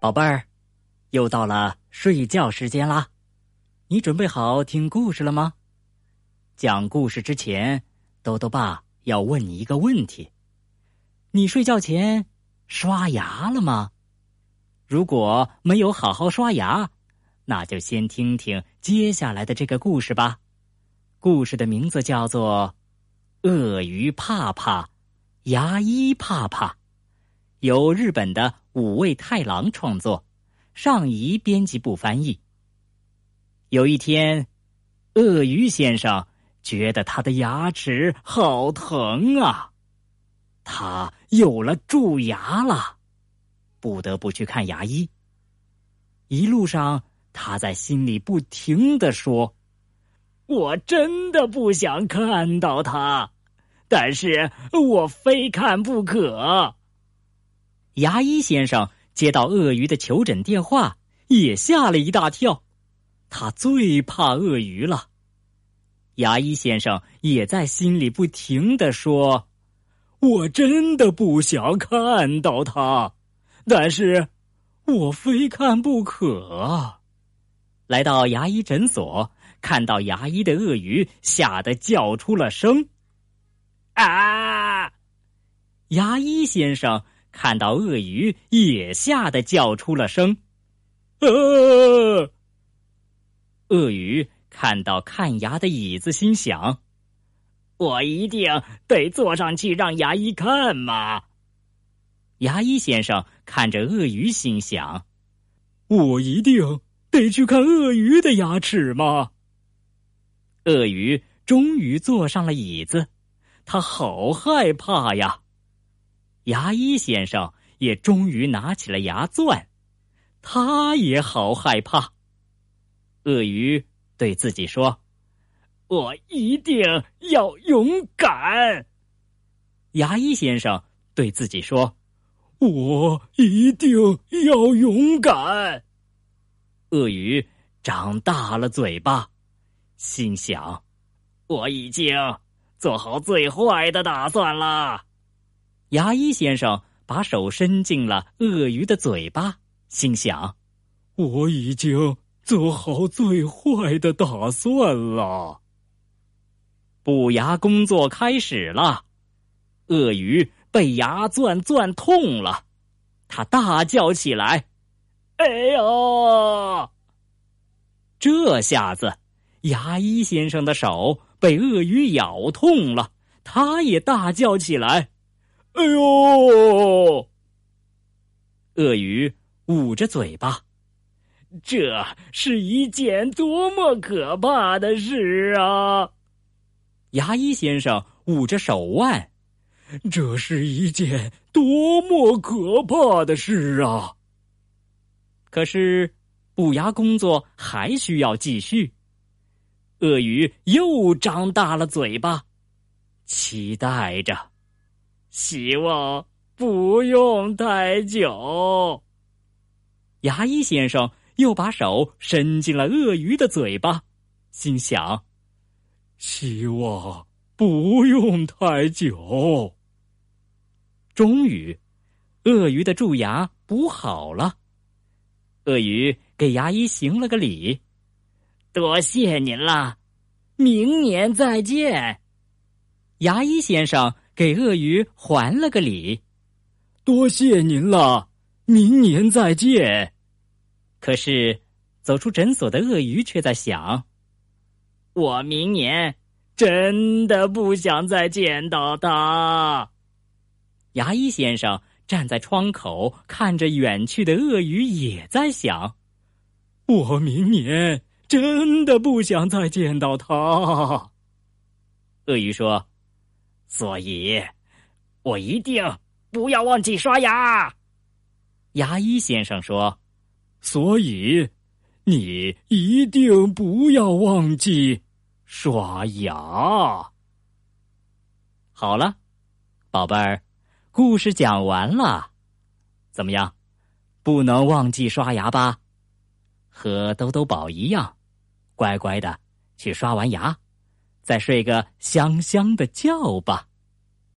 宝贝儿，又到了睡觉时间啦，你准备好听故事了吗？讲故事之前，豆豆爸要问你一个问题：你睡觉前刷牙了吗？如果没有好好刷牙，那就先听听接下来的这个故事吧。故事的名字叫做《鳄鱼怕怕，牙医怕怕》。由日本的五味太郎创作，上仪编辑部翻译。有一天，鳄鱼先生觉得他的牙齿好疼啊，他有了蛀牙了，不得不去看牙医。一路上，他在心里不停的说：“我真的不想看到他，但是我非看不可。”牙医先生接到鳄鱼的求诊电话，也吓了一大跳。他最怕鳄鱼了。牙医先生也在心里不停的说：“我真的不想看到他，但是我非看不可。”来到牙医诊所，看到牙医的鳄鱼，吓得叫出了声：“啊！”牙医先生。看到鳄鱼，也吓得叫出了声：“呃！”鳄鱼看到看牙的椅子，心想：“我一定得坐上去让牙医看嘛。”牙医先生看着鳄鱼，心想：“我一定得去看鳄鱼的牙齿吗？”鳄鱼终于坐上了椅子，他好害怕呀。牙医先生也终于拿起了牙钻，他也好害怕。鳄鱼对自己说：“我一定要勇敢。”牙医先生对自己说：“我一定要勇敢。”鳄鱼张大了嘴巴，心想：“我已经做好最坏的打算了。”牙医先生把手伸进了鳄鱼的嘴巴，心想：“我已经做好最坏的打算了。”补牙工作开始了，鳄鱼被牙钻钻痛了，他大叫起来：“哎呦！”这下子，牙医先生的手被鳄鱼咬痛了，他也大叫起来。哎呦！鳄鱼捂着嘴巴，这是一件多么可怕的事啊！牙医先生捂着手腕，这是一件多么可怕的事啊！可是补牙工作还需要继续。鳄鱼又张大了嘴巴，期待着。希望不用太久。牙医先生又把手伸进了鳄鱼的嘴巴，心想：“希望不用太久。”终于，鳄鱼的蛀牙补好了。鳄鱼给牙医行了个礼：“多谢您了，明年再见。”牙医先生。给鳄鱼还了个礼，多谢您了，明年再见。可是，走出诊所的鳄鱼却在想：我明年真的不想再见到他。牙医先生站在窗口，看着远去的鳄鱼，也在想：我明年真的不想再见到他。鳄鱼说。所以，我一定不要忘记刷牙。牙医先生说：“所以，你一定不要忘记刷牙。”好了，宝贝儿，故事讲完了，怎么样？不能忘记刷牙吧？和兜兜宝一样，乖乖的去刷完牙。再睡个香香的觉吧。